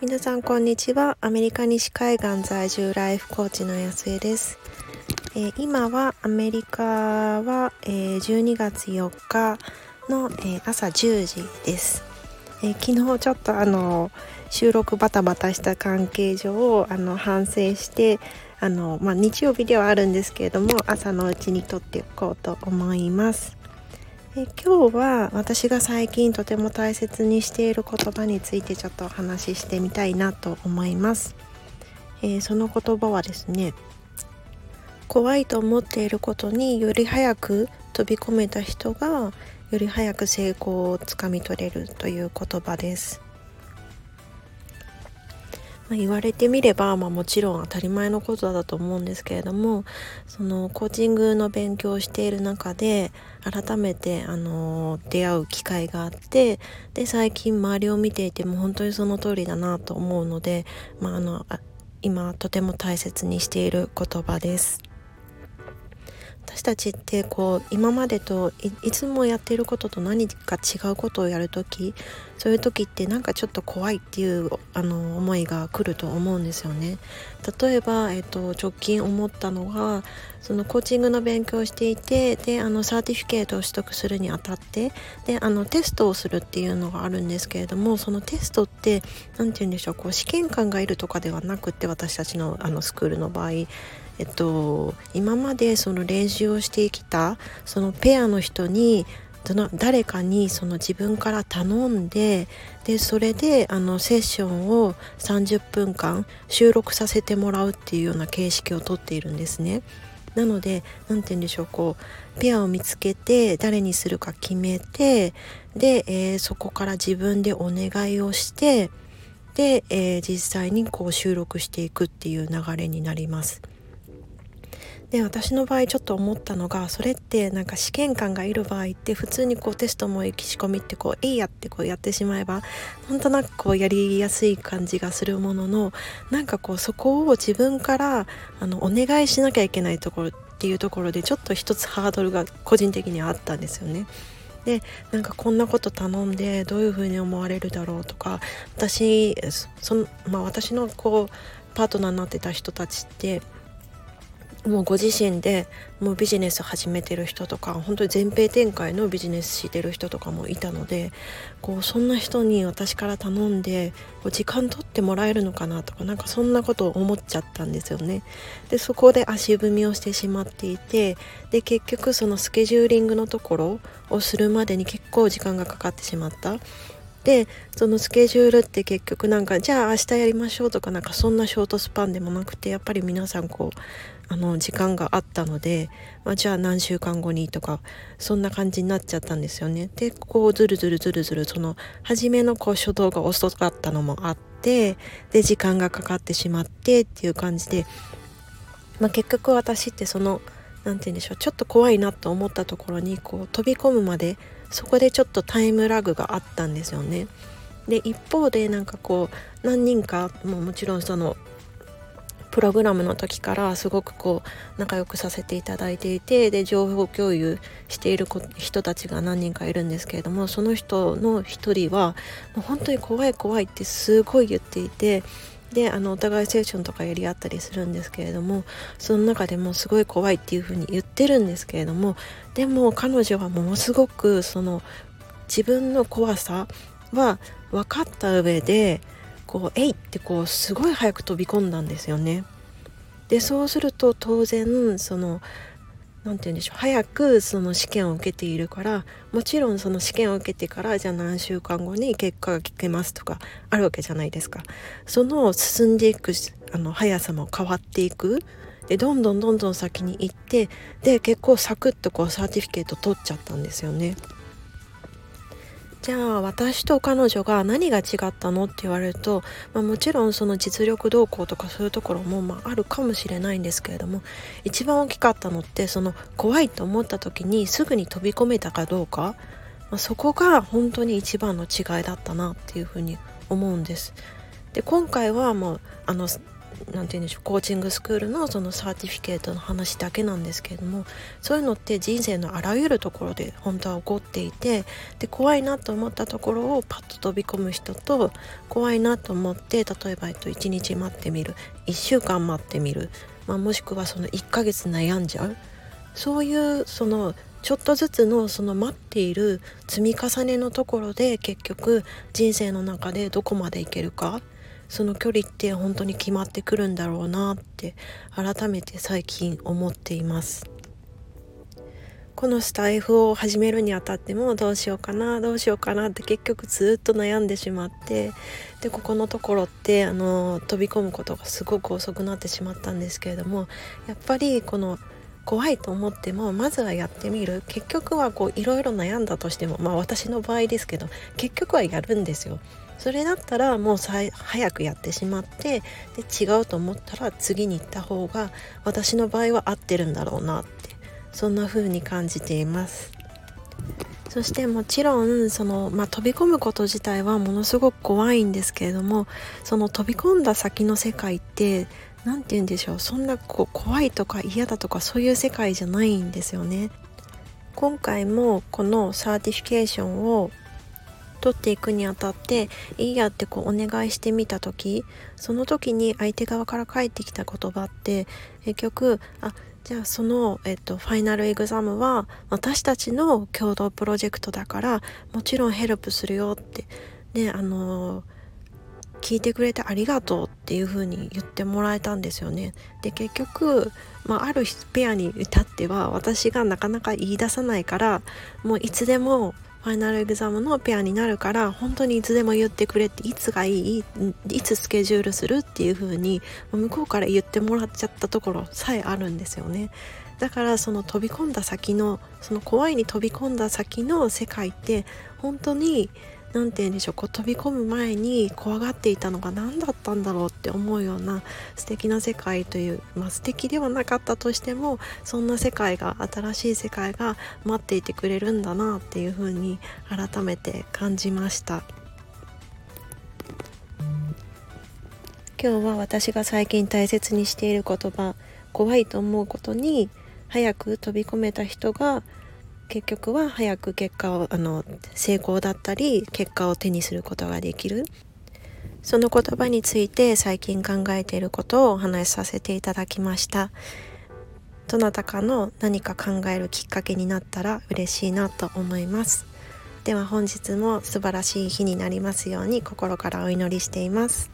皆さんこんにちは。アメリカ西海岸在住ライフコーチの安江です、えー、今はアメリカは、えー、12月4日の、えー、朝10時です、え昨日ちょっとあの収録バタバタした関係上あの反省してあの、まあ、日曜日ではあるんですけれども朝のうちに撮っていこうと思います。え今日は私が最近とても大切にしている言葉についてちょっとお話ししてみたいなと思います、えー、その言葉はですね怖いと思っていることにより早く飛び込めた人がより早く成功をつかみ取れるという言葉です。ま、言われてみれば、まあ、もちろん当たり前のことだと思うんですけれどもそのコーチングの勉強をしている中で改めてあの出会う機会があってで最近周りを見ていても本当にその通りだなと思うので、まあ、あの今とても大切にしている言葉です。私たちってこう今までといつもやっていることと何か違うことをやるときそういう時ってなんかちょっと怖いっていうあの思いが来ると思うんですよね。例えば、えっと、直近思ったのがそのコーチングの勉強をしていてであのサーティフィケートを取得するにあたってであのテストをするっていうのがあるんですけれどもそのテストって何て言うんでしょうこう試験官がいるとかではなくて私たちのあのスクールの場合えっと、今までその練習をしてきたそのペアの人に誰かにその自分から頼んででそれであのセッションを30分間収録させてもらうっていうような形式をとっているんですね。なので何て言うんでしょうこうペアを見つけて誰にするか決めてで、えー、そこから自分でお願いをしてで、えー、実際にこう収録していくっていう流れになります。で私の場合ちょっと思ったのがそれってなんか試験官がいる場合って普通にこうテストも行き仕込みってこうえいやってこうやってしまえばなんとなくこうやりやすい感じがするもののなんかこうそこを自分からあのお願いしなきゃいけないところっていうところでちょっと一つハードルが個人的にはあったんですよね。でなんかこんなこと頼んでどういうふうに思われるだろうとか私その、まあ、私のこうパートナーになってた人たちってもうご自身でもうビジネス始めてる人とか本当に全米展開のビジネスしてる人とかもいたのでこうそんな人に私から頼んでこう時間取ってもらえるのかなとかなんかそんなことを思っちゃったんですよね。でそこで足踏みをしてしまっていてで結局そのスケジューリングのところをするまでに結構時間がかかってしまった。でそのスケジュールって結局なんかじゃあ明日やりましょうとかなんかそんなショートスパンでもなくてやっぱり皆さんこうあの時間があったので、まあ、じゃあ何週間後にとかそんな感じになっちゃったんですよね。でこうずるずるずるずるその初めのこう初動が遅かったのもあってで時間がかかってしまってっていう感じで、まあ、結局私ってその何て言うんでしょうちょっと怖いなと思ったところにこう飛び込むまでそこでちょっとタイムラグがあったんですよね。で一方でなんかこう何人かももちろんそのプログラムの時からすごくこう仲良くさせていただいていてで情報共有している人たちが何人かいるんですけれどもその人の一人はもう本当に怖い怖いってすごい言っていてであのお互いセッションとかやり合ったりするんですけれどもその中でもすごい怖いっていうふうに言ってるんですけれどもでも彼女はものすごくその自分の怖さは分かった上でこう「えい!」ってこうすごい早く飛び込んだんですよね。でそうすると当然その何て言うんでしょう早くその試験を受けているからもちろんその試験を受けてからじゃあ何週間後に結果が聞けますとかあるわけじゃないですか。その進んでいくあの速さも変わっていくでどんどんどんどん先に行ってで結構サクッとこうサーティフィケート取っちゃったんですよね。じゃあ私と彼女が何が違ったのって言われると、まあ、もちろんその実力動向とかそういうところもまああるかもしれないんですけれども一番大きかったのってその怖いと思った時にすぐに飛び込めたかどうか、まあ、そこが本当に一番の違いだったなっていうふうに思うんです。で今回はもうあの何て言うんでしょうコーチングスクールのそのサーティフィケートの話だけなんですけれどもそういうのって人生のあらゆるところで本当は起こっていてで怖いなと思ったところをパッと飛び込む人と怖いなと思って例えば、えっと、1日待ってみる1週間待ってみる、まあ、もしくはその1ヶ月悩んじゃう。そういうそのちょっとずつのその待っている積み重ねのところで結局人生の中でどこまでいけるかその距離って本当に決まってくるんだろうなって改めて最近思っていますこのスタイフを始めるにあたってもどうしようかなどうしようかなって結局ずっと悩んでしまってでここのところってあの飛び込むことがすごく遅くなってしまったんですけれどもやっぱりこの怖いと思ってもまずはやってみる結局はこういろいろ悩んだとしてもまあ私の場合ですけど結局はやるんですよ。それだったらもう早くやってしまってで違うと思ったら次に行った方が私の場合は合ってるんだろうなってそんな風に感じています。そしてもちろんその、まあ、飛び込むこと自体はものすごく怖いんですけれどもその飛び込んだ先の世界って何て言うんでしょうそんなこう怖いとか嫌だとかそういう世界じゃないんですよね。今回もこの certification を取っていくにあたっていいやってこうお願いしてみた時その時に相手側から返ってきた言葉って結局あじゃあその、えっと、 final exam は私たちの共同プロジェクトだからもちろんヘルプするよってねあの聞いてくれてありがとうっていう風に言ってもらえたんですよね。で結局、まあ、あるペアに至っては私がなかなか言い出さないからもういつでもファイナルエグザムのペアになるから本当にいつでも言ってくれっていつがいいいつスケジュールするっていう風に向こうから言ってもらっちゃったところさえあるんですよね。だからその飛び込んだ先のその怖いに飛び込んだ先の世界って本当に何て言うんでしょうこう飛び込む前に怖がっていたのが何だったんだろうって思うような素敵な世界というまあ素敵ではなかったとしてもそんな世界が新しい世界が待っていてくれるんだなっていうふうに改めて感じました。今日は私が最近大切にしている言葉怖いと思うことに早く飛び込めた人が結局は早く結果をあの成功だったり結果を手にすることができる。その言葉について最近考えていることをお話しさせていただきました。どなたかの何か考えるきっかけになったら嬉しいなと思います。では本日も素晴らしい日になりますように心からお祈りしています。